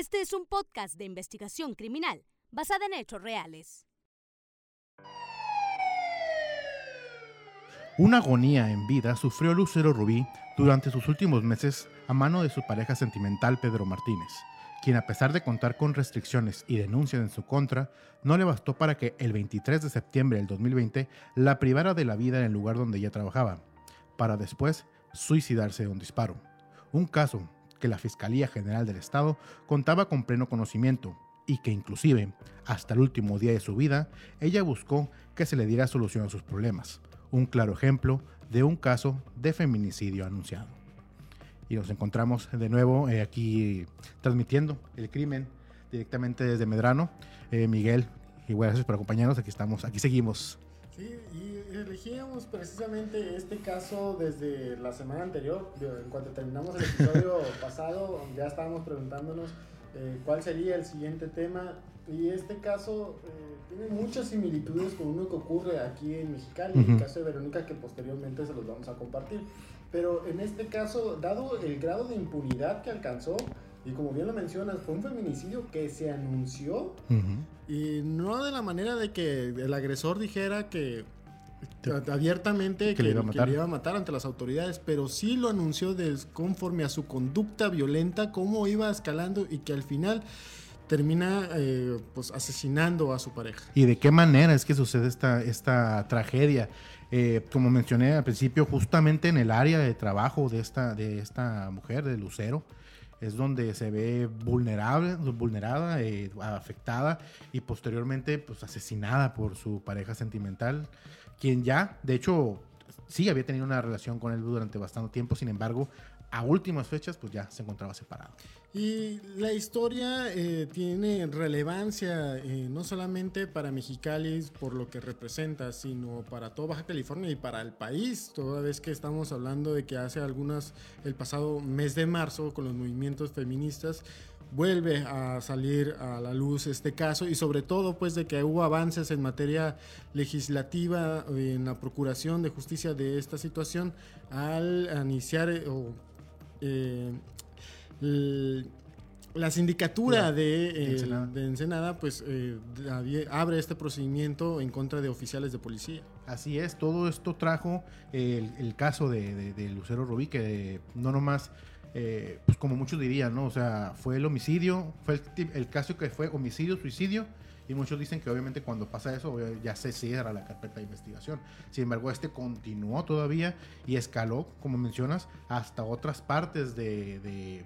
Este es un podcast de investigación criminal basada en hechos reales. Una agonía en vida sufrió Lucero Rubí durante sus últimos meses a mano de su pareja sentimental Pedro Martínez, quien a pesar de contar con restricciones y denuncias en su contra, no le bastó para que el 23 de septiembre del 2020 la privara de la vida en el lugar donde ella trabajaba, para después suicidarse de un disparo. Un caso que la Fiscalía General del Estado contaba con pleno conocimiento y que inclusive, hasta el último día de su vida, ella buscó que se le diera solución a sus problemas. Un claro ejemplo de un caso de feminicidio anunciado. Y nos encontramos de nuevo eh, aquí transmitiendo el crimen directamente desde Medrano. Eh, Miguel, y gracias por acompañarnos. Aquí estamos, aquí seguimos. Sí, y elegíamos precisamente este caso desde la semana anterior. En cuanto terminamos el episodio pasado, ya estábamos preguntándonos eh, cuál sería el siguiente tema. Y este caso eh, tiene muchas similitudes con uno que ocurre aquí en Mexicali, el caso de Verónica, que posteriormente se los vamos a compartir. Pero en este caso, dado el grado de impunidad que alcanzó, y como bien lo mencionas, fue un feminicidio que se anunció y no de la manera de que el agresor dijera que abiertamente que, le iba, a matar ante las autoridades, pero sí lo anunció conforme a su conducta violenta, cómo iba escalando y que al final termina eh, pues asesinando a su pareja. ¿Y de qué manera es que sucede esta, esta tragedia? Eh, como mencioné al principio, justamente en el área de trabajo de esta, de esta mujer, de Lucero, es donde se ve vulnerable, vulnerada, eh, afectada y posteriormente pues, asesinada por su pareja sentimental, quien ya, de hecho, sí había tenido una relación con él durante bastante tiempo, sin embargo, a últimas fechas, pues ya se encontraba separado. Y la historia eh, tiene relevancia eh, no solamente para Mexicali por lo que representa, sino para toda Baja California y para el país, toda vez que estamos hablando de que hace algunas, el pasado mes de marzo, con los movimientos feministas, vuelve a salir a la luz este caso y sobre todo pues de que hubo avances en materia legislativa en la procuración de justicia de esta situación al iniciar eh, o eh, la sindicatura de, Ensenada. pues eh, abre este procedimiento en contra de oficiales de policía. Así es, todo esto trajo el, caso de, Lucero Rubí, que no nomás, eh, pues como muchos dirían, ¿no? O sea, fue el homicidio, fue el, caso que fue homicidio, suicidio, y muchos dicen que obviamente cuando pasa eso ya se cierra la carpeta de investigación. Sin embargo, este continuó todavía y escaló, como mencionas, hasta otras partes de,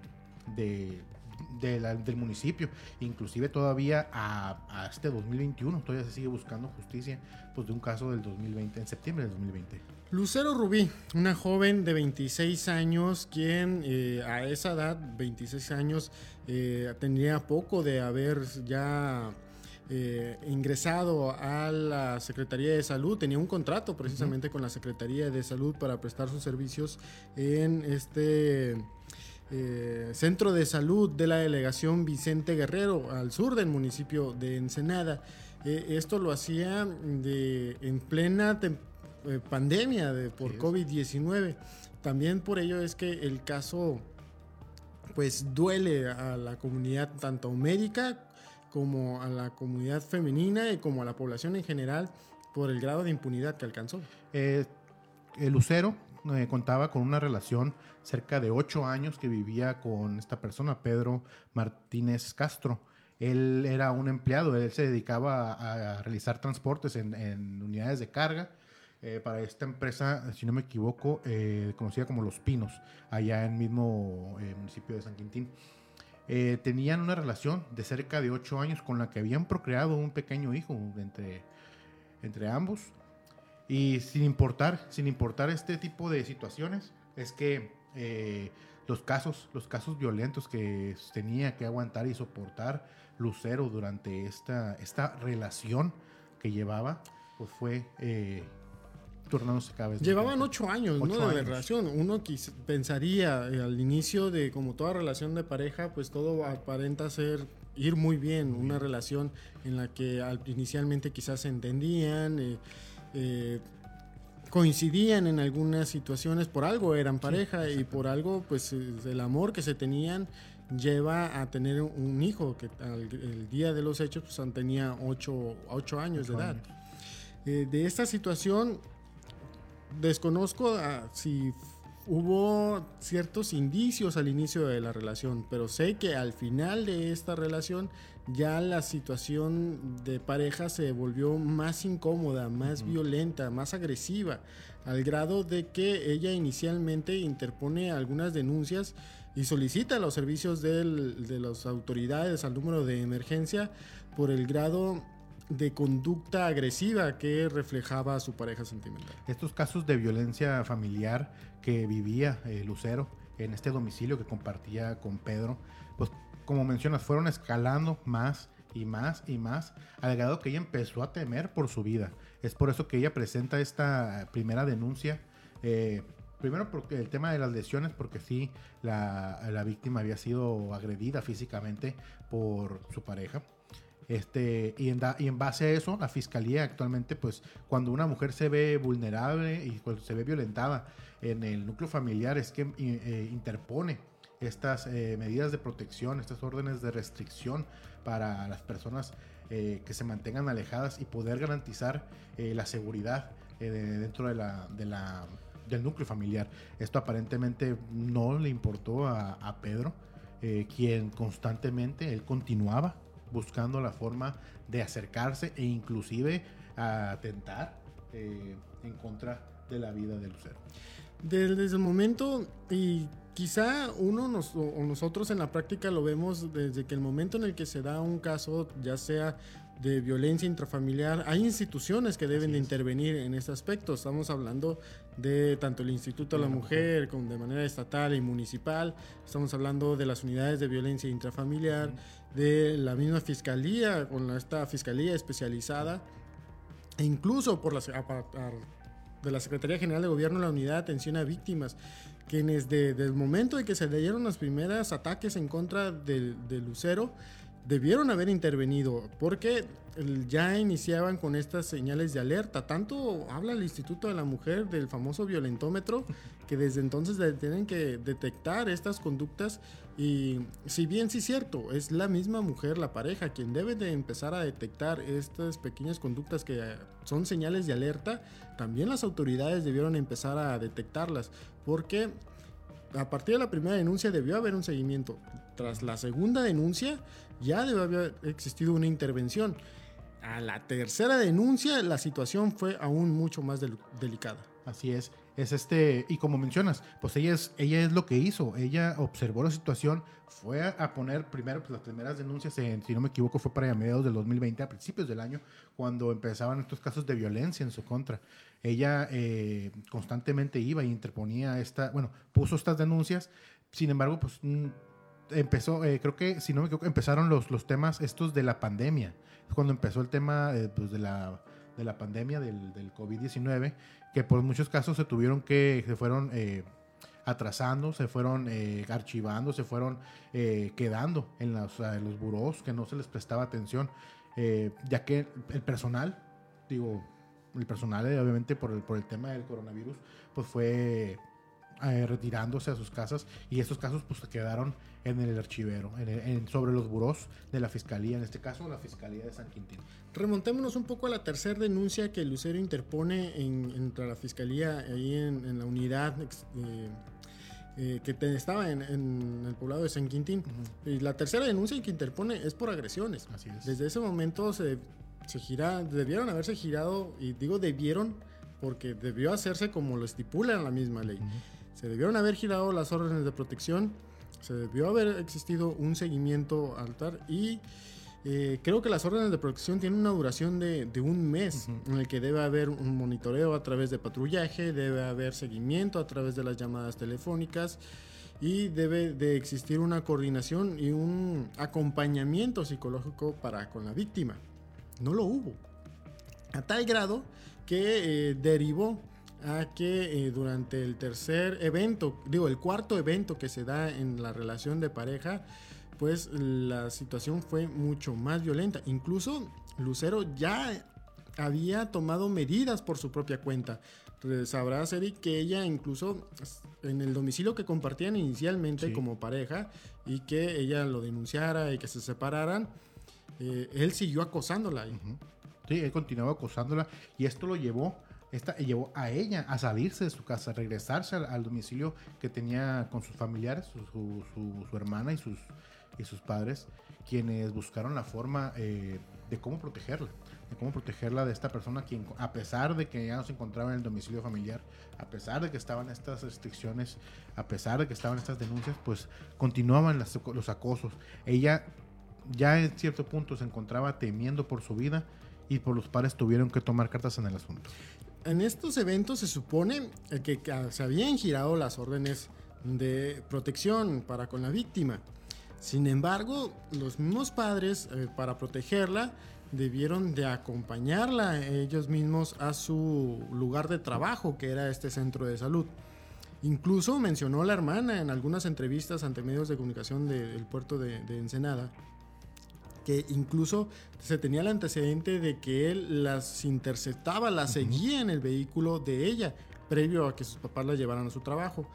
del municipio. Inclusive todavía a, este 2021 todavía se sigue buscando justicia pues, de un caso del 2020, en septiembre del 2020. Lucero Rubí, una joven de 26 años, quien eh, a esa edad, 26 años, eh, tendría poco de haber ya eh, ingresado a la Secretaría de Salud, tenía un contrato precisamente con la Secretaría de Salud para prestar sus servicios en este eh, centro de salud de la delegación Vicente Guerrero, al sur del municipio de Ensenada. Eh, esto lo hacía de, en plena eh, pandemia de, por COVID-19. También por ello es que el caso pues duele a la comunidad tanto médica como a la comunidad femenina y como a la población en general por el grado de impunidad que alcanzó. el Lucero eh, contaba con una relación cerca de ocho años que vivía con esta persona, Pedro Martínez Castro. Él era un empleado, él se dedicaba a, realizar transportes en, unidades de carga eh, para esta empresa, si no me equivoco, eh, conocida como Los Pinos, allá en el mismo municipio de San Quintín. Tenían una relación de cerca de ocho años con la que habían procreado un pequeño hijo entre, entre ambos. Y sin importar, sin importar este tipo de situaciones, es que eh, los casos, los casos violentos que tenía que aguantar y soportar Lucero durante esta, esta relación que llevaba, pues fue eh, turnándose vez Llevaban ocho años, ¿no? De relación. Uno pensaría eh, al inicio de como toda relación de pareja, pues todo aparenta ser ir muy bien, una relación en la que inicialmente quizás se entendían. Eh, eh, coincidían en algunas situaciones, por algo eran pareja y por algo, pues el amor que se tenían lleva a tener un hijo que el día de los hechos pues, tenía 8, años de edad. Eh, de esta situación desconozco si hubo ciertos indicios al inicio de la relación, pero sé que al final de esta relación ya la situación de pareja se volvió más incómoda, más violenta, más agresiva, al grado de que ella inicialmente interpone algunas denuncias y solicita los servicios de las autoridades al número de emergencia por el grado de conducta agresiva que reflejaba a su pareja sentimental. Estos casos de violencia familiar que vivía eh, Lucero en este domicilio que compartía con Pedro, pues como mencionas, fueron escalando más y más y más, al grado que ella empezó a temer por su vida. Es por eso que ella presenta esta primera denuncia. Eh, primero porque el tema de las lesiones, porque sí, la, la víctima había sido agredida físicamente por su pareja. Este, y, en base a eso, la fiscalía actualmente, pues cuando una mujer se ve vulnerable y cuando se ve violentada en el núcleo familiar, es que eh, interpone estas eh, medidas de protección, estas órdenes de restricción para las personas eh, que se mantengan alejadas y poder garantizar la seguridad dentro de la, de la, del núcleo familiar. Esto aparentemente no le importó a Pedro, quien constantemente, él continuaba buscando la forma de acercarse e inclusive atentar eh, en contra de la vida de Lucero. Desde, el momento, y quizá uno o nosotros en la práctica lo vemos desde que el momento en el que se da un caso, ya sea de violencia intrafamiliar, hay instituciones que deben de intervenir en este aspecto. Estamos hablando de tanto el Instituto de la Mujer como de manera estatal y municipal. Estamos hablando de las unidades de violencia intrafamiliar, de la misma fiscalía, con esta fiscalía especializada, e incluso por la, de la Secretaría General de Gobierno de la Unidad de Atención a Víctimas, quienes desde el momento en que se dieron los primeros ataques en contra del de Lucero, debieron haber intervenido porque ya iniciaban con estas señales de alerta. Tanto habla el Instituto de la Mujer del famoso violentómetro que desde entonces tienen que detectar estas conductas y si bien sí es cierto, es la misma mujer, la pareja, quien debe de empezar a detectar estas pequeñas conductas que son señales de alerta, también las autoridades debieron empezar a detectarlas porque a partir de la primera denuncia debió haber un seguimiento. Tras la segunda denuncia ya debe haber existido una intervención. A la tercera denuncia la situación fue aún mucho más delicada. Así es, es este, y como mencionas, pues ella es, ella es lo que hizo, ella observó la situación, fue a, poner primero pues, las primeras denuncias, en, si no me equivoco, fue para mediados del 2020, a principios del año, cuando empezaban estos casos de violencia en su contra. Ella eh, constantemente iba y interponía esta, bueno, puso estas denuncias, sin embargo, pues mm, empezó, eh, creo que, si no me equivoco, empezaron los, los temas estos de la pandemia. Cuando empezó el tema eh, pues de, la, de la pandemia del, del COVID-19, que por muchos casos se tuvieron que, se fueron eh, atrasando, se fueron archivando, se fueron quedando en los, en los buros, que no se les prestaba atención, ya que el personal, digo, el personal obviamente por el, por el tema del coronavirus, pues fue eh, retirándose a sus casas y estos casos pues quedaron en el archivero, en sobre los buros de la fiscalía, en este caso la fiscalía de San Quintín. Remontémonos un poco a la tercera denuncia que Lucero interpone en, entre la fiscalía ahí en, la unidad eh, eh, que estaba en, el poblado de San Quintín. Y la tercera denuncia que interpone es por agresiones. Así es. Desde ese momento se, se gira, debieron haberse girado, y digo debieron porque debió hacerse como lo estipula la misma ley. Se debieron haber girado las órdenes de protección, se debió haber existido un seguimiento altar y eh, creo que las órdenes de protección tienen una duración de, un mes en el que debe haber un monitoreo a través de patrullaje, debe haber seguimiento a través de las llamadas telefónicas y debe de existir una coordinación y un acompañamiento psicológico para con la víctima. No lo hubo. A tal grado que eh, derivó a que eh, durante el tercer evento, digo, el cuarto evento que se da en la relación de pareja, pues la situación fue mucho más violenta. Incluso Lucero ya había tomado medidas por su propia cuenta. Sabrás, Eric, que ella incluso en el domicilio que compartían inicialmente como pareja, y que ella lo denunciara y que se separaran, eh, él siguió acosándola. Sí, él continuaba acosándola y esto lo llevó, esta, llevó a ella a salirse de su casa, a regresarse al, domicilio que tenía con sus familiares, su, su, hermana y sus, y sus padres, quienes buscaron la forma eh, de cómo protegerla de cómo protegerla de esta persona quien a pesar de que ya no se encontraba en el domicilio familiar, a pesar de que estaban estas restricciones, a pesar de que estaban estas denuncias, pues continuaban los acosos. Ella ya en cierto punto se encontraba temiendo por su vida y por los padres tuvieron que tomar cartas en el asunto. En estos eventos se supone que se habían girado las órdenes de protección para con la víctima. Sin embargo, los mismos padres, eh, para protegerla, debieron de acompañarla ellos mismos a su lugar de trabajo, que era este centro de salud. Incluso mencionó la hermana en algunas entrevistas ante medios de comunicación del puerto de, Ensenada, que incluso se tenía el antecedente de que él las interceptaba, las seguía en el vehículo de ella, previo a que sus papás la llevaran a su trabajo.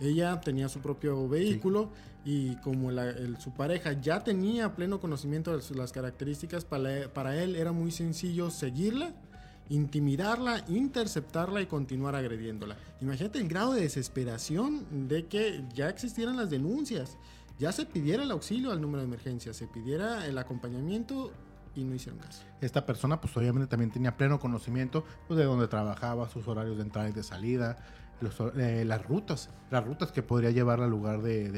Ella tenía su propio vehículo y como su pareja ya tenía pleno conocimiento de las características, para, él era muy sencillo seguirla, intimidarla, interceptarla y continuar agrediéndola. Imagínate el grado de desesperación de que ya existieran las denuncias, ya se pidiera el auxilio al número de emergencia, se pidiera el acompañamiento y no hicieron caso. Esta persona pues obviamente también tenía pleno conocimiento pues, de dónde trabajaba, sus horarios de entrada y de salida, eh, las rutas, las rutas que podría llevar al lugar de,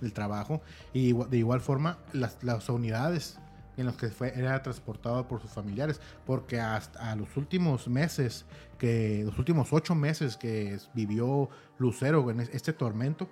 del trabajo y de igual forma las, las unidades en las que fue, era transportado por sus familiares, porque hasta los últimos meses, que los últimos ocho meses que vivió Lucero en este tormento,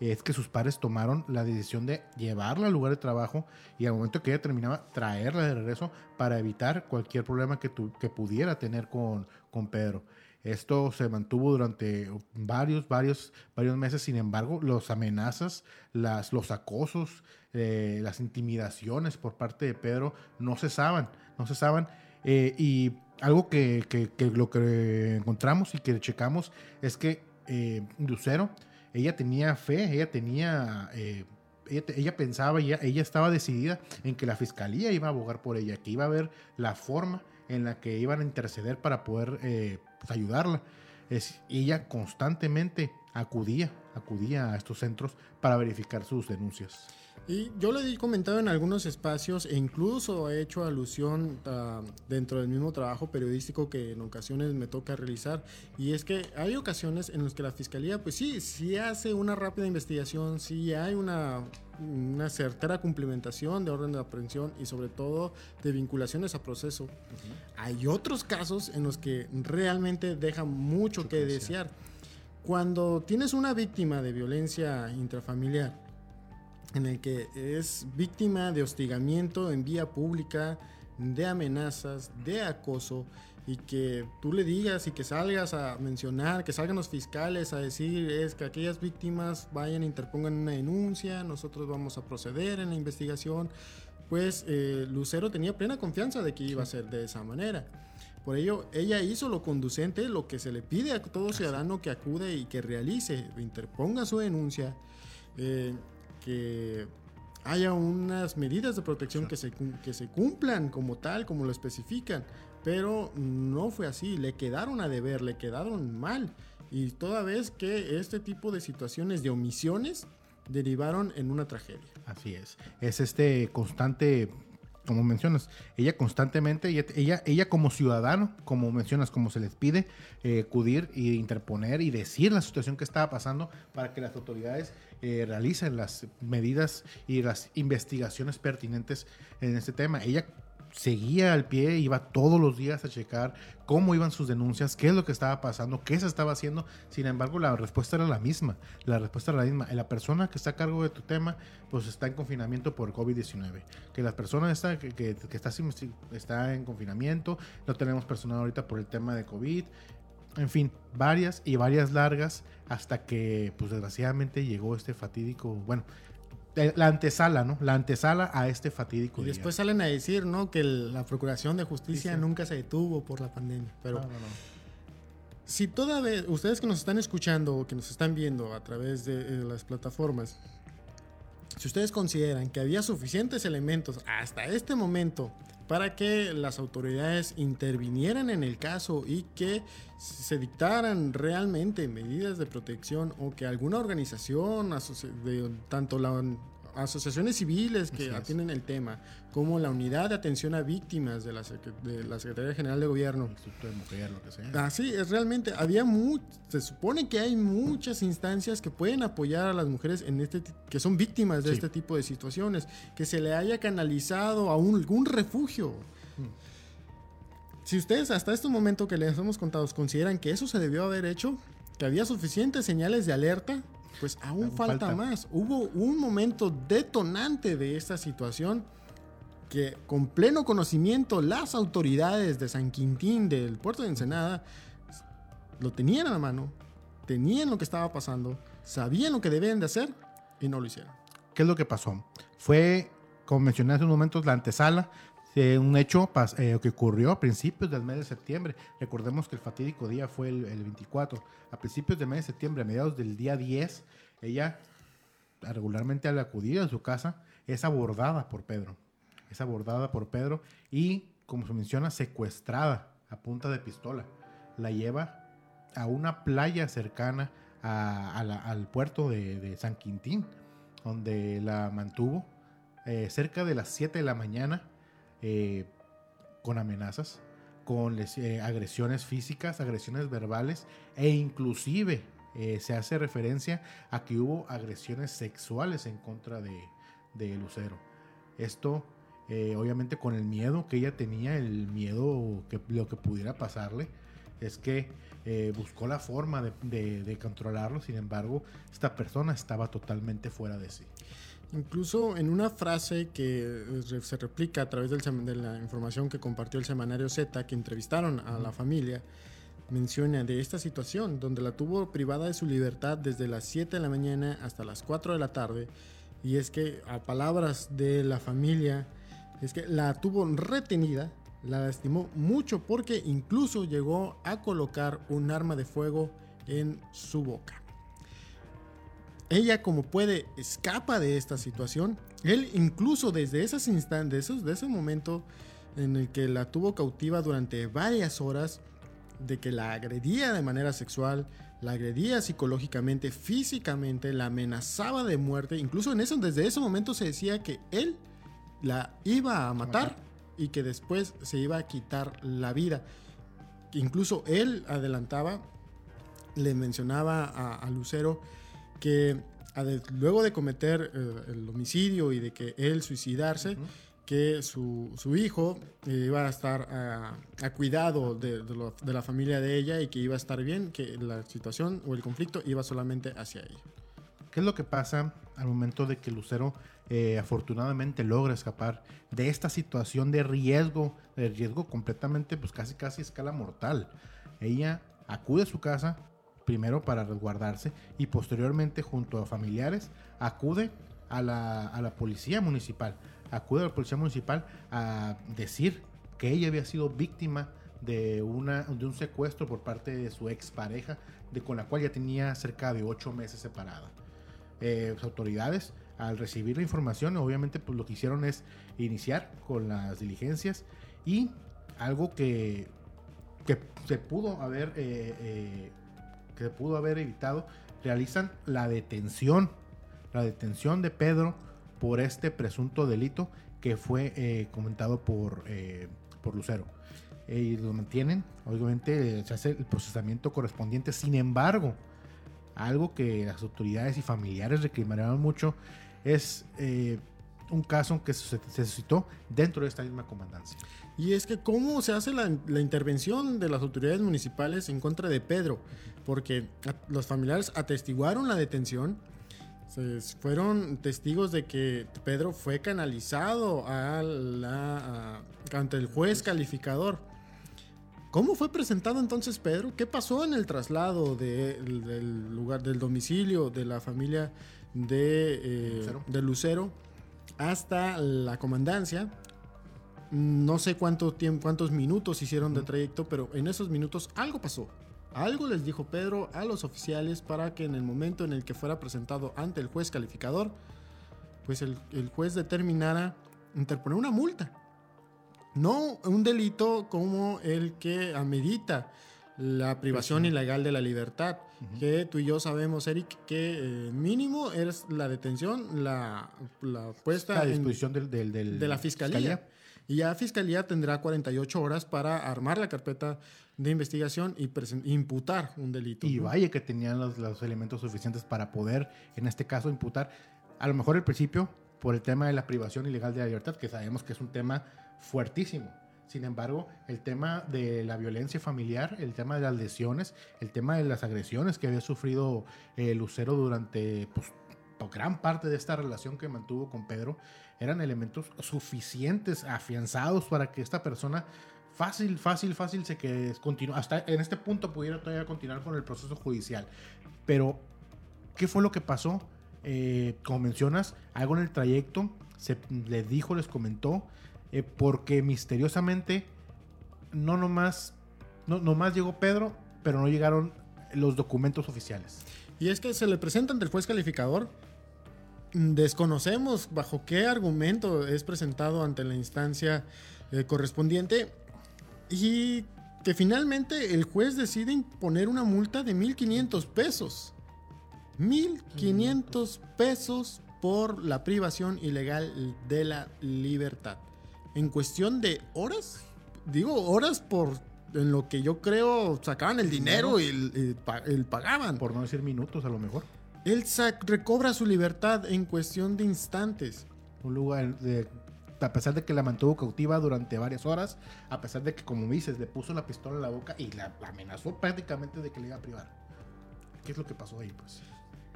es que sus padres tomaron la decisión de llevarla al lugar de trabajo y al momento que ella terminaba, traerla de regreso para evitar cualquier problema que, que pudiera tener con, con Pedro. Esto se mantuvo durante varios, varios, varios meses. Sin embargo, las amenazas, las, los acosos, eh, las intimidaciones por parte de Pedro no cesaban, no cesaban. Eh, y algo que, lo que encontramos y que checamos es que eh, Lucero, ella tenía fe, ella tenía... Eh, ella, pensaba, ella, ella estaba decidida en que la fiscalía iba a abogar por ella, que iba a haber la forma en la que iban a interceder para poder pues, ayudarla. Ella constantemente acudía, acudía a estos centros para verificar sus denuncias. Y yo le he comentado en algunos espacios e incluso he hecho alusión uh, dentro del mismo trabajo periodístico que en ocasiones me toca realizar. Y es que hay ocasiones en las que la fiscalía, pues sí, sí hace una rápida investigación, sí hay una, una certera cumplimentación de orden de aprehensión y sobre todo de vinculaciones a proceso. Hay otros casos en los que realmente deja mucho que desear. Cuando tienes una víctima de violencia intrafamiliar, en el que es víctima de hostigamiento en vía pública, de amenazas, de acoso, y que tú le digas y que salgas a mencionar, que salgan los fiscales a decir es que aquellas víctimas vayan e interpongan una denuncia, nosotros vamos a proceder en la investigación, pues eh, Lucero tenía plena confianza de que iba a ser de esa manera. Por ello, ella hizo lo conducente, lo que se le pide a todo ciudadano que acude y que realice, interponga su denuncia. Eh, que haya unas medidas de protección que se, que se cumplan como tal, como lo especifican. Pero no fue así, le quedaron a deber, le quedaron mal. Y toda vez que este tipo de situaciones de omisiones derivaron en una tragedia. Así es. Es este constante como mencionas, ella constantemente, ella, ella, como ciudadano, como mencionas, como se les pide, eh, acudir y interponer y decir la situación que estaba pasando para que las autoridades eh, realicen las medidas y las investigaciones pertinentes en este tema. Ella seguía al pie, iba todos los días a checar cómo iban sus denuncias, qué es lo que estaba pasando, qué se estaba haciendo. Sin embargo, la respuesta era la misma. La respuesta era la misma. La persona que está a cargo de tu tema, pues está en confinamiento por COVID-19. Que la persona está, que, que, está, en confinamiento, no tenemos personal ahorita por el tema de COVID. En fin, varias y varias largas hasta que, pues desgraciadamente llegó este fatídico, bueno, la antesala, ¿no? La antesala a este fatídico. Y después salen a decir, ¿no? Que la Procuración de Justicia nunca se detuvo por la pandemia. Pero si todavía, ustedes que nos están escuchando o que nos están viendo a través de, las plataformas, si ustedes consideran que había suficientes elementos hasta este momento para que las autoridades intervinieran en el caso y que se dictaran realmente medidas de protección o que alguna organización, tanto la asociaciones civiles que atienden el tema, como la Unidad de Atención a Víctimas de la, de la Secretaría General de Gobierno. Instituto de Mujer, lo que sea. Así es, realmente había se supone que hay muchas instancias que pueden apoyar a las mujeres en este que son víctimas de este tipo de situaciones, que se le haya canalizado a un, algún refugio. Mm. Si ustedes hasta este momento que les hemos contado consideran que eso se debió haber hecho, que había suficientes señales de alerta, pues aún, falta, más. Hubo un momento detonante de esta situación que con pleno conocimiento las autoridades de San Quintín del puerto de Ensenada lo tenían a la mano, tenían lo que estaba pasando, sabían lo que debían de hacer y no lo hicieron. ¿Qué es lo que pasó? Fue, como mencioné hace unos momentos, la antesala de un hecho eh, que ocurrió a principios del mes de septiembre. Recordemos que el fatídico día fue el, 24. A principios del mes de septiembre, a mediados del día 10, ella regularmente al acudir a su casa es abordada por Pedro. Es abordada por Pedro y, como se menciona, secuestrada a punta de pistola. La lleva a una playa cercana al puerto de, San Quintín, donde la mantuvo eh, cerca de las 7 de la mañana eh, con amenazas, con eh, agresiones físicas, agresiones verbales e inclusive eh, se hace referencia a que hubo agresiones sexuales en contra de, de Lucero. Esto obviamente con el miedo que ella tenía, el miedo que lo que pudiera pasarle, es que buscó la forma de, de, controlarlo, sin embargo, esta persona estaba totalmente fuera de sí. Incluso en una frase que eh, se replica a través de la información que compartió el semanario Z, que entrevistaron a la familia, menciona de esta situación, donde la tuvo privada de su libertad desde las 7 de la mañana hasta las 4 de la tarde, y es que a palabras de la familia, es que la tuvo retenida, la lastimó mucho porque incluso llegó a colocar un arma de fuego en su boca. Ella como puede escapa de esta situación. Él incluso desde esos instantes, de ese momento en el que la tuvo cautiva durante varias horas, de que la agredía de manera sexual, la agredía psicológicamente, físicamente, la amenazaba de muerte. Incluso en eso, desde ese momento se decía que él la iba a matar y que después se iba a quitar la vida. Incluso él adelantaba, le mencionaba a Lucero que luego de cometer eh, el homicidio y de que él suicidarse, que su, hijo eh, iba a estar a, cuidado de, la familia de ella y que iba a estar bien, que la situación o el conflicto iba solamente hacia ella. ¿Qué es lo que pasa al momento de que Lucero eh, afortunadamente logra escapar de esta situación de riesgo, de riesgo completamente, pues casi casi escala mortal? Ella acude a su casa, primero para resguardarse y posteriormente junto a familiares acude a la, policía municipal, acude a la policía municipal a decir que ella había sido víctima de, una, de un secuestro por parte de su expareja, de, con la cual ya tenía cerca de ocho meses separada. Eh, las autoridades, al recibir la información, obviamente pues lo que hicieron es iniciar con las diligencias y algo que, que se pudo haber eh, eh, que pudo haber evitado, realizan la detención, la detención de Pedro por este presunto delito que fue eh, comentado por, eh, por Lucero. Eh, y lo mantienen, obviamente se hace el procesamiento correspondiente, sin embargo, algo que las autoridades y familiares reclamaron mucho es un caso que se, suscitó dentro de esta misma comandancia. Y es que cómo se hace la, la, intervención de las autoridades municipales en contra de Pedro, porque los familiares atestiguaron la detención, fueron testigos de que Pedro fue canalizado a la, ante el juez calificador. ¿Cómo fue presentado entonces Pedro? ¿Qué pasó en el traslado del lugar del domicilio de la familia de, eh, de Lucero hasta la comandancia? No sé cuánto tiempo, cuántos minutos hicieron de trayecto, pero en esos minutos algo pasó. Algo les dijo Pedro a los oficiales para que en el momento en el que fuera presentado ante el juez calificador, pues el, el juez determinara interponer una multa. No un delito como el que amerita la privación ilegal de la libertad, que tú y yo sabemos, Eric, que eh, mínimo es la detención, la, la puesta a disposición del, del- del- de la fiscalía. Y ya fiscalía tendrá 48 horas para armar la carpeta de investigación y imputar un delito. Y ¿no? vaya que tenían los, los elementos suficientes para poder, en este caso, imputar, a lo mejor al principio, por el tema de la privación ilegal de la libertad, que sabemos que es un tema fuertísimo. Sin embargo, el tema de la violencia familiar, el tema de las lesiones, el tema de las agresiones que había sufrido eh, Lucero durante pues, gran parte de esta relación que mantuvo con Pedro, eran elementos suficientes, afianzados para que esta persona fácil, fácil, fácil se que continúe, hasta en este punto pudiera todavía continuar con el proceso judicial. Pero, ¿qué fue lo que pasó? Eh, como mencionas, algo en el trayecto se les dijo, les comentó, eh, porque misteriosamente no nomás, no nomás llegó Pedro, pero no llegaron los documentos oficiales. Y es que se le presenta ante el juez calificador. Desconocemos bajo qué argumento es presentado ante la instancia eh, correspondiente y que finalmente el juez decide imponer una multa de 1.500 pesos. 1.500 pesos por la privación ilegal de la libertad. En cuestión de horas, digo horas por en lo que yo creo sacaban el dinero y el, el el pagaban. Por no decir minutos, a lo mejor. Él recobra su libertad en cuestión de instantes. Un lugar de- a pesar de que la mantuvo cautiva durante varias horas, a pesar de que, como dices, le puso la pistola en la boca y la amenazó prácticamente de que le iba a privar. ¿Qué es lo que pasó ahí, pues?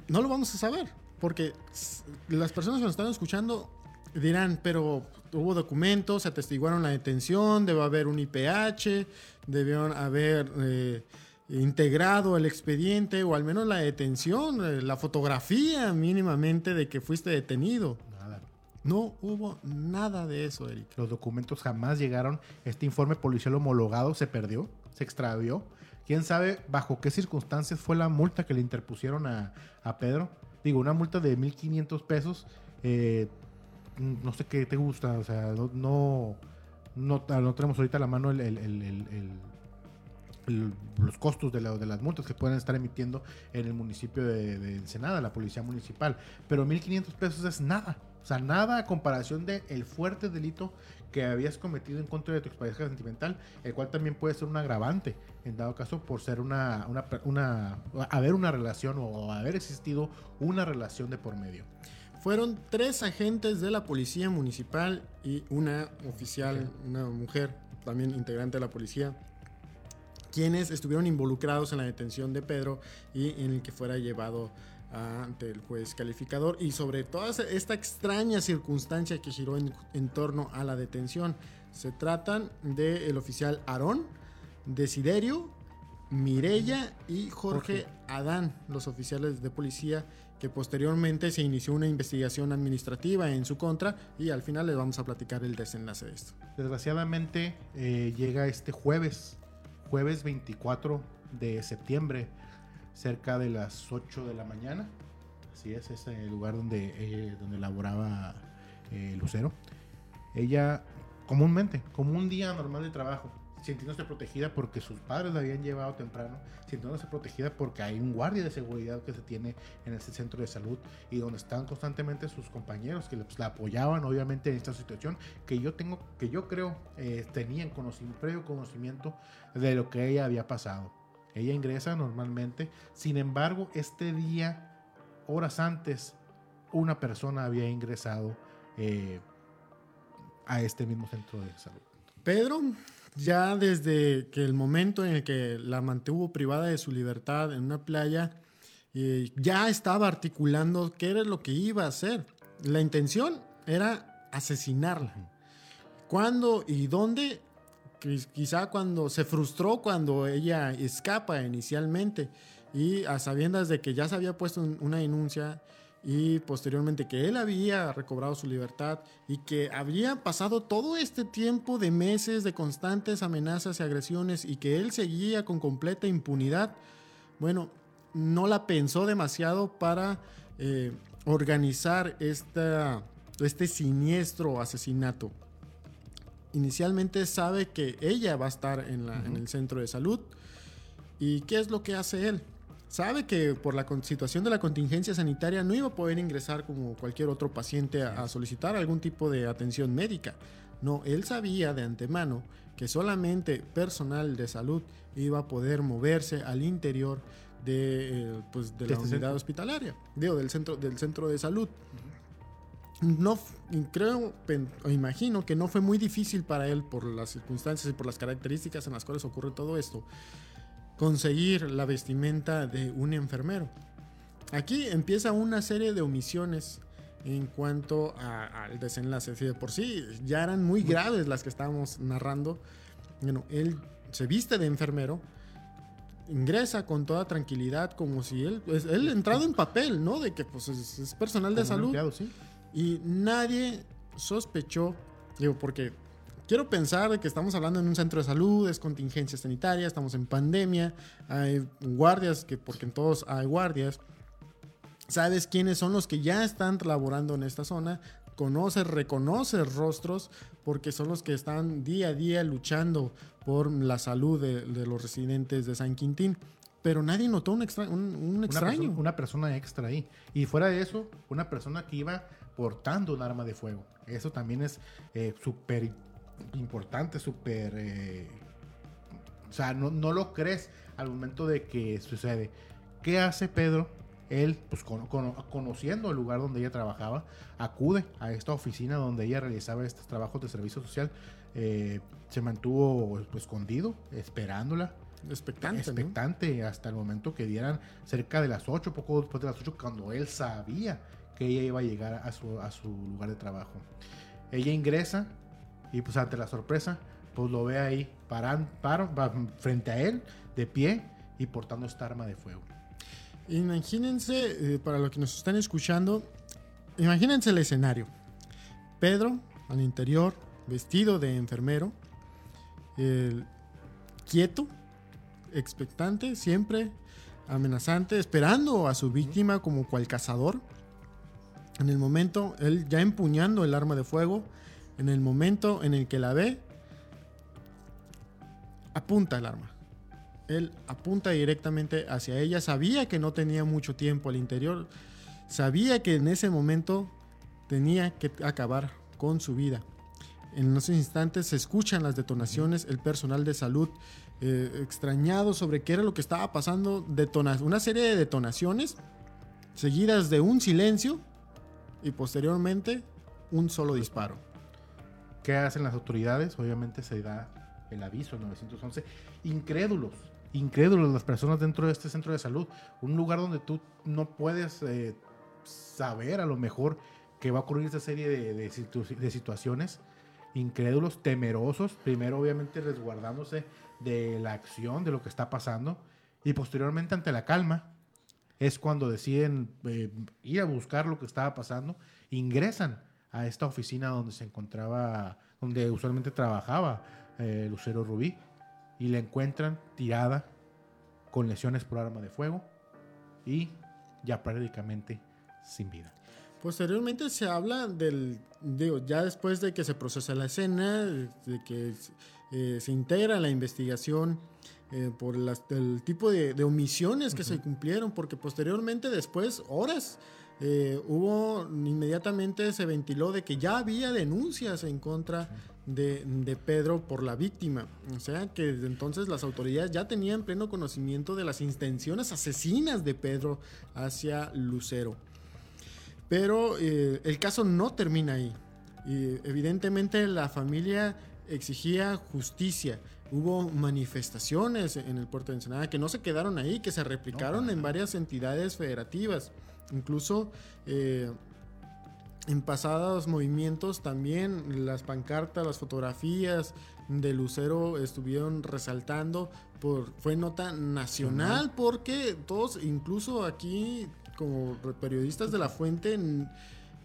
No lo vamos a saber, porque las personas que nos están escuchando dirán, pero hubo documentos, se atestiguaron la detención, debe haber un IPH, debieron haber eh, integrado el expediente o al menos la detención, eh, la fotografía mínimamente de que fuiste detenido. Nada. No hubo nada de eso, Eric. Los documentos jamás llegaron. Este informe policial homologado se perdió, se extravió. ¿Quién sabe bajo qué circunstancias fue la multa que le interpusieron a, a Pedro? Digo, una multa de 1.500 pesos. eh, no sé qué te gusta, o sea, no, no, no, no tenemos ahorita a la mano el- los costos de, la- de las multas que pueden estar emitiendo en el municipio de, de Ensenada, la policía municipal. Pero 1.500 pesos es nada. O sea, nada a comparación del el fuerte delito que habías cometido en contra de tu expareja sentimental, el cual también puede ser un agravante, en dado caso, por ser una, una, una haber una relación o haber existido una relación de por medio. Fueron tres agentes de la policía municipal y una oficial, una mujer, también integrante de la policía, quienes estuvieron involucrados en la detención de Pedro y en el que fuera llevado ante el juez calificador y sobre toda esta extraña circunstancia que giró en, en torno a la detención. Se tratan del oficial Aarón, Desiderio, Mirella y Jorge, Jorge. Adán, los oficiales de policía que posteriormente se inició una investigación administrativa en su contra y al final les vamos a platicar el desenlace de esto. Desgraciadamente eh, llega este jueves, jueves 24 de septiembre, cerca de las 8 de la mañana. Así es, es el lugar donde, eh, donde laboraba eh, Lucero. Ella comúnmente, como un día normal de trabajo, sintiéndose protegida porque sus padres la habían llevado temprano, sintiéndose protegida porque hay un guardia de seguridad que se tiene en ese centro de salud y donde están constantemente sus compañeros que pues, la apoyaban obviamente en esta situación que yo tengo, que yo creo eh, tenían conocimiento, previo conocimiento de lo que ella había pasado. Ella ingresa normalmente, sin embargo, este día, horas antes, una persona había ingresado eh, a este mismo centro de salud. Pedro, ya desde que el momento en el que la mantuvo privada de su libertad en una playa, ya estaba articulando qué era lo que iba a hacer. La intención era asesinarla. ¿Cuándo y dónde? Quiz- Quizá cuando se frustró cuando ella escapa inicialmente y a sabiendas de que ya se había puesto un- una denuncia y posteriormente que él había recobrado su libertad y que había pasado todo este tiempo de meses de constantes amenazas y agresiones y que él seguía con completa impunidad, bueno, no la pensó demasiado para eh, organizar esta, este siniestro asesinato. Inicialmente sabe que ella va a estar en, la- en el centro de salud. ¿Y qué es lo que hace él? Sabe que por la situación de la contingencia sanitaria no iba a poder ingresar como cualquier otro paciente a, a solicitar algún tipo de atención médica. No, él sabía de antemano que solamente personal de salud iba a poder moverse al interior de, eh, pues, de De la este unidad centro. hospitalaria, digo, del centro, del centro de salud. No, creo, o imagino que no fue muy difícil para él por las circunstancias y por las características en las cuales ocurre todo esto, conseguir la vestimenta de un enfermero. Aquí empieza una serie de omisiones en cuanto a- al desenlace. Si de por sí ya eran muy graves las que estábamos narrando. Bueno, él se viste de enfermero, ingresa con toda tranquilidad, como si él, pues, él entrado en papel, ¿no? De que pues es, es personal de Como salud. empleado, sí. Y nadie sospechó, digo, porque quiero pensar que estamos hablando en un centro de salud, es contingencia sanitaria, estamos en pandemia, hay guardias, que porque en todos hay guardias. Sabes quiénes son los que ya están laborando en esta zona, conoces, reconoces rostros, porque son los que están día a día luchando por la salud de, de los residentes de San Quintín. Pero nadie notó un, extra- un- un Una extraño. persona, una persona extra ahí. Y fuera de eso, una persona que iba portando un arma de fuego. Eso también es eh, súper importante, súper... eh, o sea, no, no lo crees al momento de que sucede. ¿Qué hace Pedro? Él, pues con- con- conociendo el lugar donde ella trabajaba, acude a esta oficina donde ella realizaba estos trabajos de servicio social. Eh, se mantuvo pues, escondido, esperándola expectante, ¿no? expectante hasta el momento que dieran cerca de las 8, poco después de las 8, cuando él sabía que ella iba a llegar a su, a su lugar de trabajo. Ella ingresa y pues ante la sorpresa, pues lo ve ahí paran, paro- va frente a él, de pie y portando esta arma de fuego. Imagínense, eh, para los que nos están escuchando, imagínense el escenario. Pedro, al interior, vestido de enfermero, quieto, expectante, siempre amenazante, esperando a su víctima como cual cazador. En el momento, él ya empuñando el arma de fuego, en el momento en el que la ve, apunta el arma. Él apunta directamente hacia ella. Sabía que no tenía mucho tiempo al interior. Sabía que en ese momento tenía que acabar con su vida. En esos instantes se escuchan las detonaciones. El personal de salud, eh, extrañado sobre qué era lo que estaba pasando, una serie de detonaciones seguidas de un silencio y posteriormente un solo disparo. ¿Qué hacen las autoridades? Obviamente se da el aviso 911. Incrédulos, incrédulos las personas dentro de este centro de salud. Un lugar donde tú no puedes eh, saber a lo mejor que va a ocurrir esta serie de, de situ- de situaciones. Incrédulos, temerosos, primero obviamente resguardándose de la acción, de lo que está pasando. Y posteriormente ante la calma, es cuando deciden eh, ir a buscar lo que estaba pasando, ingresan a esta oficina donde se encontraba, donde usualmente trabajaba eh, Lucero Rubí, y la encuentran tirada con lesiones por arma de fuego y ya prácticamente sin vida. Posteriormente se habla del, digo, ya después de que se procesa la escena, de que eh, se integra la investigación eh, por las- el tipo de, de omisiones que se cumplieron, porque posteriormente después, horas, eh, hubo, inmediatamente se ventiló de que ya había denuncias en contra de, de Pedro por la víctima. O sea que desde entonces las autoridades ya tenían pleno conocimiento de las intenciones asesinas de Pedro hacia Lucero. Pero eh, el caso no termina ahí. Y evidentemente la familia exigía justicia. Hubo manifestaciones en el puerto de Ensenada que no se quedaron ahí, que se replicaron en varias entidades federativas. Incluso eh, en pasados movimientos también las pancartas, las fotografías de Lucero estuvieron resaltando. Por, fue nota nacional porque todos, incluso aquí como periodistas de la fuente,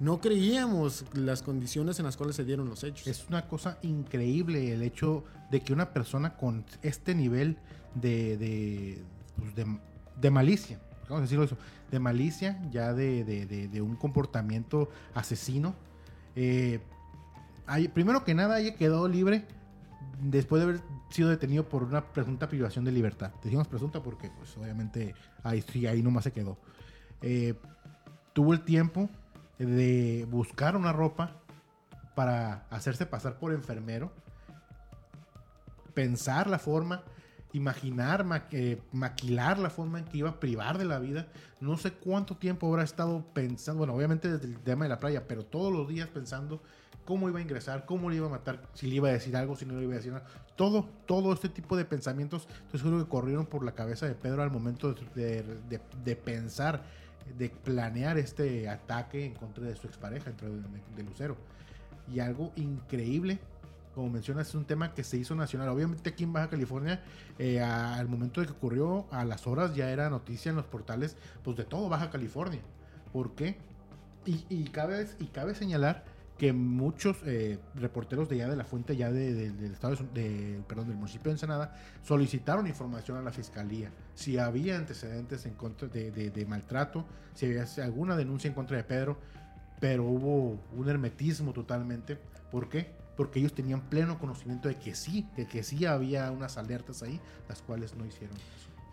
no creíamos las condiciones en las cuales se dieron los hechos. Es una cosa increíble el hecho de que una persona con este nivel de, de, pues, de- de malicia, vamos a decirlo eso, de malicia, ya de, de- de- un comportamiento asesino. Eh, primero que nada, haya quedado libre después de haber sido detenido por una presunta privación de libertad. Decimos presunta porque, pues, obviamente, ahí sí, ahí nomás se quedó. Eh, tuvo el tiempo de buscar una ropa para hacerse pasar por enfermero, pensar la forma, imaginar, ma- eh, maquilar la forma en que iba a privar de la vida. No sé cuánto tiempo habrá estado pensando, bueno, obviamente desde el tema de la playa, pero todos los días pensando cómo iba a ingresar, cómo le iba a matar, si le iba a decir algo, si no le iba a decir nada. Todo, todo este tipo de pensamientos, estoy seguro que corrieron por la cabeza de Pedro al momento de, pensar, de planear este ataque en contra de su expareja, entre de, de Lucero. Y algo increíble, como mencionas, es un tema que se hizo nacional. Obviamente aquí en Baja California, eh, al momento de que ocurrió, a las horas ya era noticia en los portales, pues de todo Baja California. ¿Por qué? Y, y cabe, y cabe señalar que muchos eh, reporteros de allá de la fuente, ya de- de- del estado de, perdón, del municipio de Ensenada, solicitaron información a la fiscalía. Si había antecedentes en contra de- de maltrato, si había alguna denuncia en contra de Pedro, pero hubo un hermetismo totalmente. ¿Por qué? Porque ellos tenían pleno conocimiento de que sí, de que sí había unas alertas ahí, las cuales no hicieron.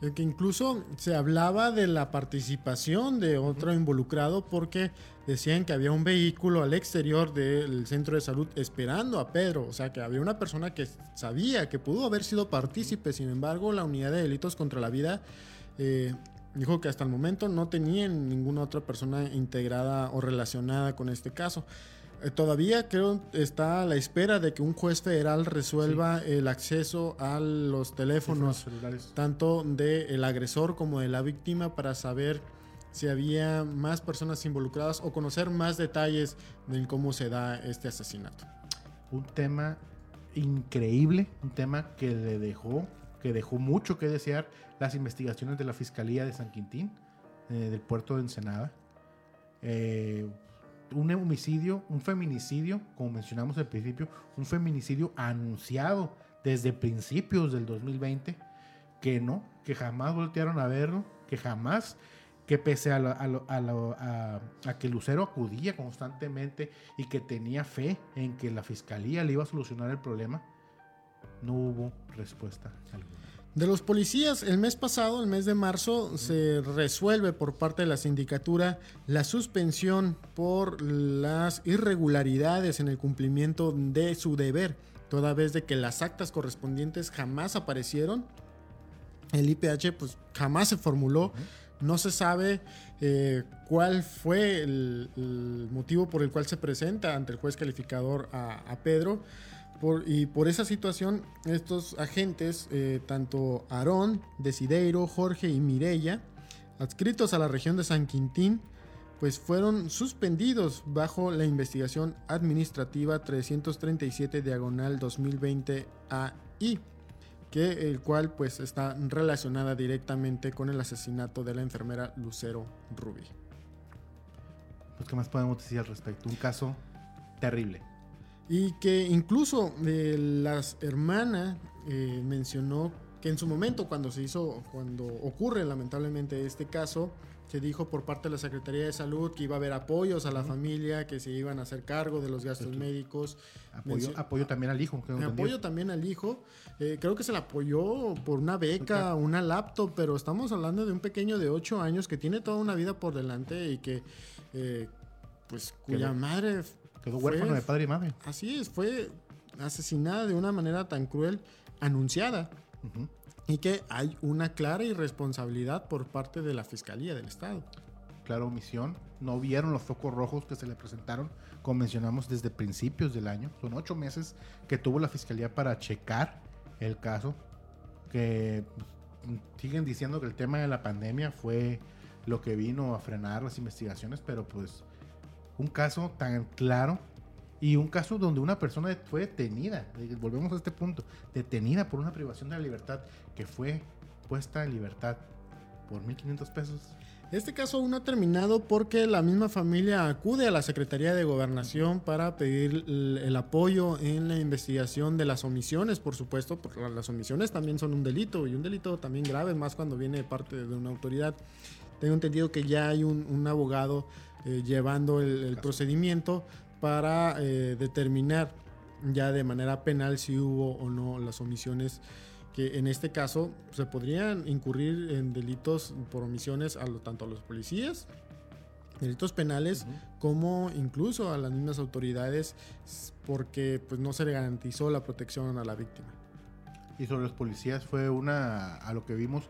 El que incluso se hablaba de la participación de otro involucrado porque decían que había un vehículo al exterior del centro de salud esperando a Pedro. O sea, que había una persona que sabía que pudo haber sido partícipe. Sin embargo, la unidad de delitos contra la vida eh, dijo que hasta el momento no tenían ninguna otra persona integrada o relacionada con este caso. Eh, Todavía creo está a la espera de que un juez federal resuelva el acceso a los teléfonos tanto del agresor como de la víctima para saber si había más personas involucradas o conocer más detalles de cómo se da este asesinato. un tema increíble, un tema que le dejó, que dejó mucho que desear las investigaciones de la Fiscalía de San Quintín, eh, del puerto de Ensenada. Eh, un homicidio, un feminicidio, como mencionamos al principio, un feminicidio anunciado desde principios del 2020, que no, que jamás voltearon a verlo, que jamás, que pese a, que Lucero acudía constantemente y que tenía fe en que la fiscalía le iba a solucionar el problema, no hubo respuesta alguna. De los policías, el mes pasado, el mes de marzo, se resuelve por parte de la sindicatura la suspensión por las irregularidades en el cumplimiento de su deber, toda vez de que las actas correspondientes jamás aparecieron. El IPH pues jamás se formuló. No se sabe eh, cuál fue el, el motivo por el cual se presenta ante el juez calificador a, a Pedro. Y por esa situación, estos agentes, eh, tanto Aarón, Desideiro, Jorge y Mirella, adscritos a la región de San Quintín, pues fueron suspendidos bajo la investigación administrativa 337 diagonal 2020 AI, que el cual pues está relacionada directamente con el asesinato de la enfermera Lucero Rubí. Pues, ¿qué más podemos decir al respecto? Un caso terrible. Y que incluso eh, las hermanas eh, mencionó que en su momento cuando se hizo, cuando ocurre lamentablemente este caso, se dijo por parte de la Secretaría de Salud que iba a haber apoyos a la familia, que se iban a hacer cargo de los gastos médicos. Apoyo, apoyo también al hijo. entendido. apoyo también al hijo. Eh, creo que se le apoyó por una beca, una laptop, pero estamos hablando de un pequeño de 8 años que tiene toda una vida por delante y que, eh, pues, cuya madre. Quedó fue- huérfano de padre y madre. Así es, fue asesinada de una manera tan cruel, anunciada, Ujú. y que hay una clara irresponsabilidad por parte de la Fiscalía del Estado. Clara omisión. No vieron los focos rojos que se le presentaron, como mencionamos, desde principios del año. Son ocho meses que tuvo la fiscalía para checar el caso. Que mm, siguen diciendo que el tema de la pandemia fue lo que vino a frenar las investigaciones, pero pues un caso tan claro y un caso donde una persona fue detenida, volvemos a este punto, detenida por una privación de la libertad que fue puesta en libertad por 1.500 pesos. Este caso aún no ha terminado porque la misma familia acude a la Secretaría de Gobernación para pedir el apoyo en la investigación de las omisiones, por supuesto, porque las omisiones también son un delito y un delito también grave, más cuando viene de parte de una autoridad. Tengo entendido que ya hay un, un abogado eh, llevando el, el procedimiento para eh, determinar ya de manera penal si hubo o no las omisiones que en este caso se podrían incurrir en delitos por omisiones a lo, tanto a los policías, delitos penales, como incluso a las mismas autoridades, porque pues no se le garantizó la protección a la víctima. Y sobre los policías fue una, a lo que vimos,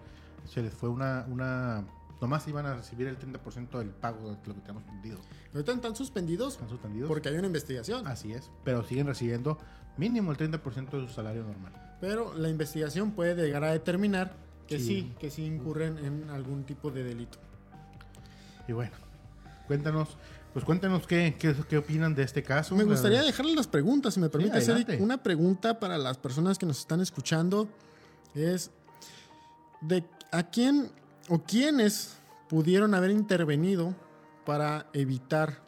se les fue una, una, nomás iban a recibir el 30% del pago de lo que tenemos entendido. Ahorita están suspendidos Están suspendidos. porque hay una investigación, Así es, pero siguen recibiendo mínimo el 30% de su salario normal. pero la investigación puede llegar a determinar que sí, Sí. que sí incurren en algún tipo de delito. Y bueno, cuéntanos, pues cuéntanos qué, qué, qué opinan de este caso. Me gustaría dejarle las preguntas, si me permite. Eric. Una pregunta para las personas que nos están escuchando es de a quién o quiénes pudieron haber intervenido para evitar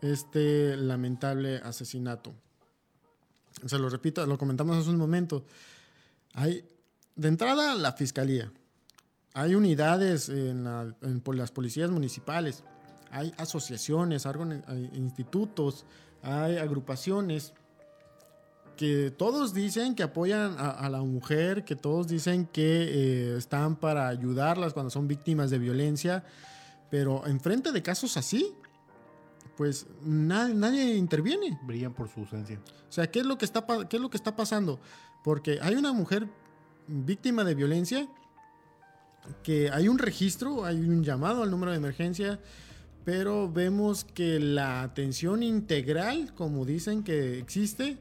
este lamentable asesinato. Se lo repito, lo comentamos hace un momento. Hay de entrada la fiscalía. Hay unidades en, en las policías municipales. Hay asociaciones, hay institutos, hay agrupaciones que todos dicen que apoyan a, a la mujer, que todos dicen que eh, están para ayudarlas cuando son víctimas de violencia, pero enfrente de casos así, pues na- nadie interviene. brillan por su ausencia. O sea, ¿qué es lo que está, qué es lo que está pasando? Porque hay una mujer víctima de violencia que hay un registro, hay un llamado al número de emergencia, pero vemos que la atención integral, como dicen que existe,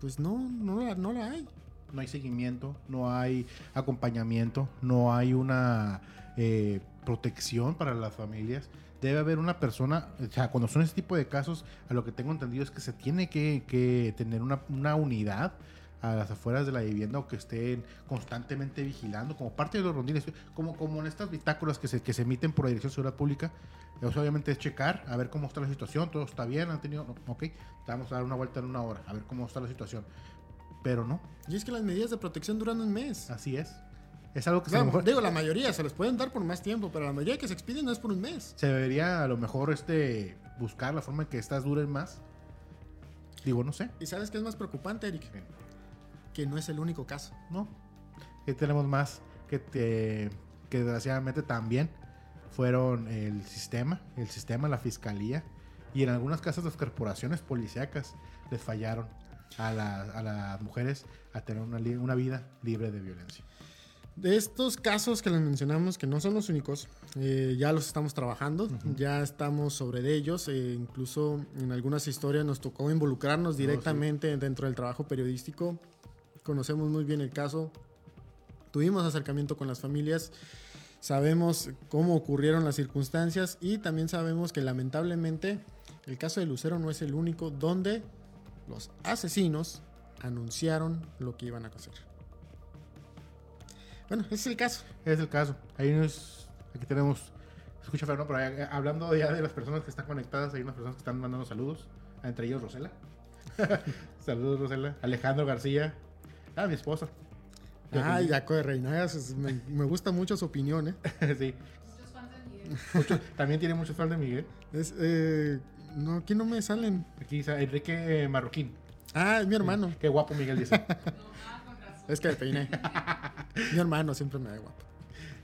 pues no, no, la, no la hay. No hay seguimiento, no hay acompañamiento, no hay una eh, protección para las familias. Debe haber una persona, o sea, cuando son ese tipo de casos, a lo que tengo entendido es que se tiene que, que tener una, una unidad a las afueras de la vivienda o que estén constantemente vigilando como parte de los rondines, como, como en estas bitácoras que se, que se emiten por la Dirección de Seguridad Pública. Sea, obviamente es checar, a ver cómo está la situación, todo está bien, han tenido, no, ok, vamos a dar una vuelta en una hora, a ver cómo está la situación. Pero no, Y es que las medidas de protección duran un mes. Así es. Es algo que O se, a sea, lo mejor- digo, la mayoría se les pueden dar por más tiempo, pero la mayoría que se expiden no es por un mes. se debería a lo mejor este buscar la forma en que estas duren más. Digo, no sé. ¿Y sabes qué es más preocupante, Eric? Bien. Que no es el único caso. No. Que tenemos más que, te- que desgraciadamente también fueron el sistema, el sistema, la fiscalía y en algunas casas las corporaciones policíacas les fallaron a, la- a las mujeres a tener una, una vida libre de violencia. De estos casos que les mencionamos, que no son los únicos, eh, ya los estamos trabajando, ya estamos sobre de ellos, eh, incluso en algunas historias nos tocó involucrarnos directamente dentro del trabajo periodístico, conocemos muy bien el caso, tuvimos acercamiento con las familias, sabemos cómo ocurrieron las circunstancias y también sabemos que lamentablemente el caso de Lucero no es el único donde los asesinos anunciaron lo que iban a hacer. Bueno, ese es el caso. Es el caso. Ahí nos, aquí tenemos, escucha Fernando, pero eh, hablando ya de las personas que están conectadas, hay unas personas que están mandando saludos, entre ellos Rosela. saludos Rosela. Alejandro García. Ah, mi esposa. Ay, Jaco de Reinagas, es- me, me gusta mucho su opinión, ¿eh? sí. Muchos- también tiene muchos fans de Miguel. Es, eh, no, aquí no me salen. Aquí dice Enrique Marroquín. Ah, es mi hermano. Qué guapo Miguel dice. Es que me peiné. mi hermano siempre me da guapo.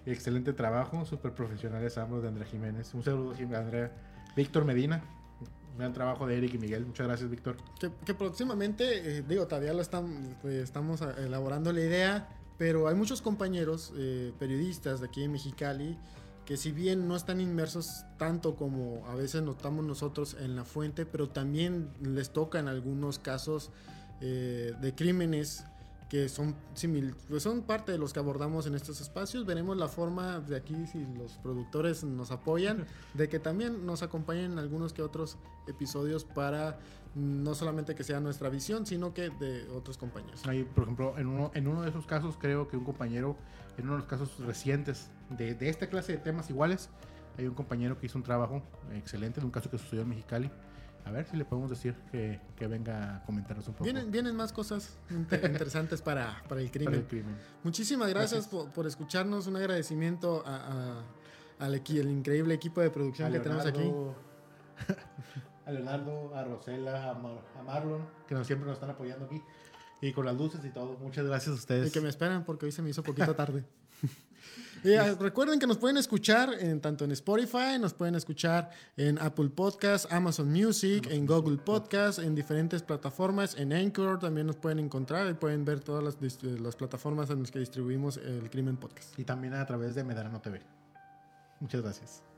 Excelente trabajo, súper profesionales ambos de Andrea Jiménez. Un saludo a Andrea. Víctor Medina. Gran trabajo de Eric y Miguel. Muchas gracias, Víctor. Que, que próximamente, eh, digo, todavía lo pues, estamos elaborando la idea, pero hay muchos compañeros eh, periodistas de aquí en Mexicali que si bien no están inmersos tanto como a veces notamos nosotros en la fuente, pero también les toca en algunos casos eh, de crímenes que son pues son parte de los que abordamos en estos espacios. Veremos la forma de aquí, si los productores nos apoyan, de que también nos acompañen en algunos que otros episodios para mm, no solamente que sea nuestra visión, sino que de otros compañeros. Ahí, por ejemplo, en uno, en uno de esos casos, creo que un compañero, en uno de los casos recientes de, de esta clase de temas iguales, hay un compañero que hizo un trabajo excelente de un caso que sucedió en Mexicali. A ver si le podemos decir que, que venga a comentarnos un poco. Vienen, vienen más cosas inter- interesantes para, para el para crimen. el crimen. Muchísimas gracias, Por, por escucharnos. Un agradecimiento a, a- al el increíble equipo de producción A que tenemos aquí. Leonardo, a Leonardo, a Rosela, a, Mar- a Marlon, que nos, siempre nos están apoyando aquí. Y con las luces y todo. Muchas gracias a ustedes. Y que me esperan porque hoy se me hizo poquito tarde. Ah, recuerden que nos pueden escuchar en, tanto en Spotify, nos pueden escuchar en Apple Podcasts, Amazon Music, en Google Podcasts, en diferentes plataformas, en Anchor también nos pueden encontrar y pueden ver todas las, las plataformas en las que distribuimos el Crimen Podcast. Y también a través de Medrano TV. Muchas gracias.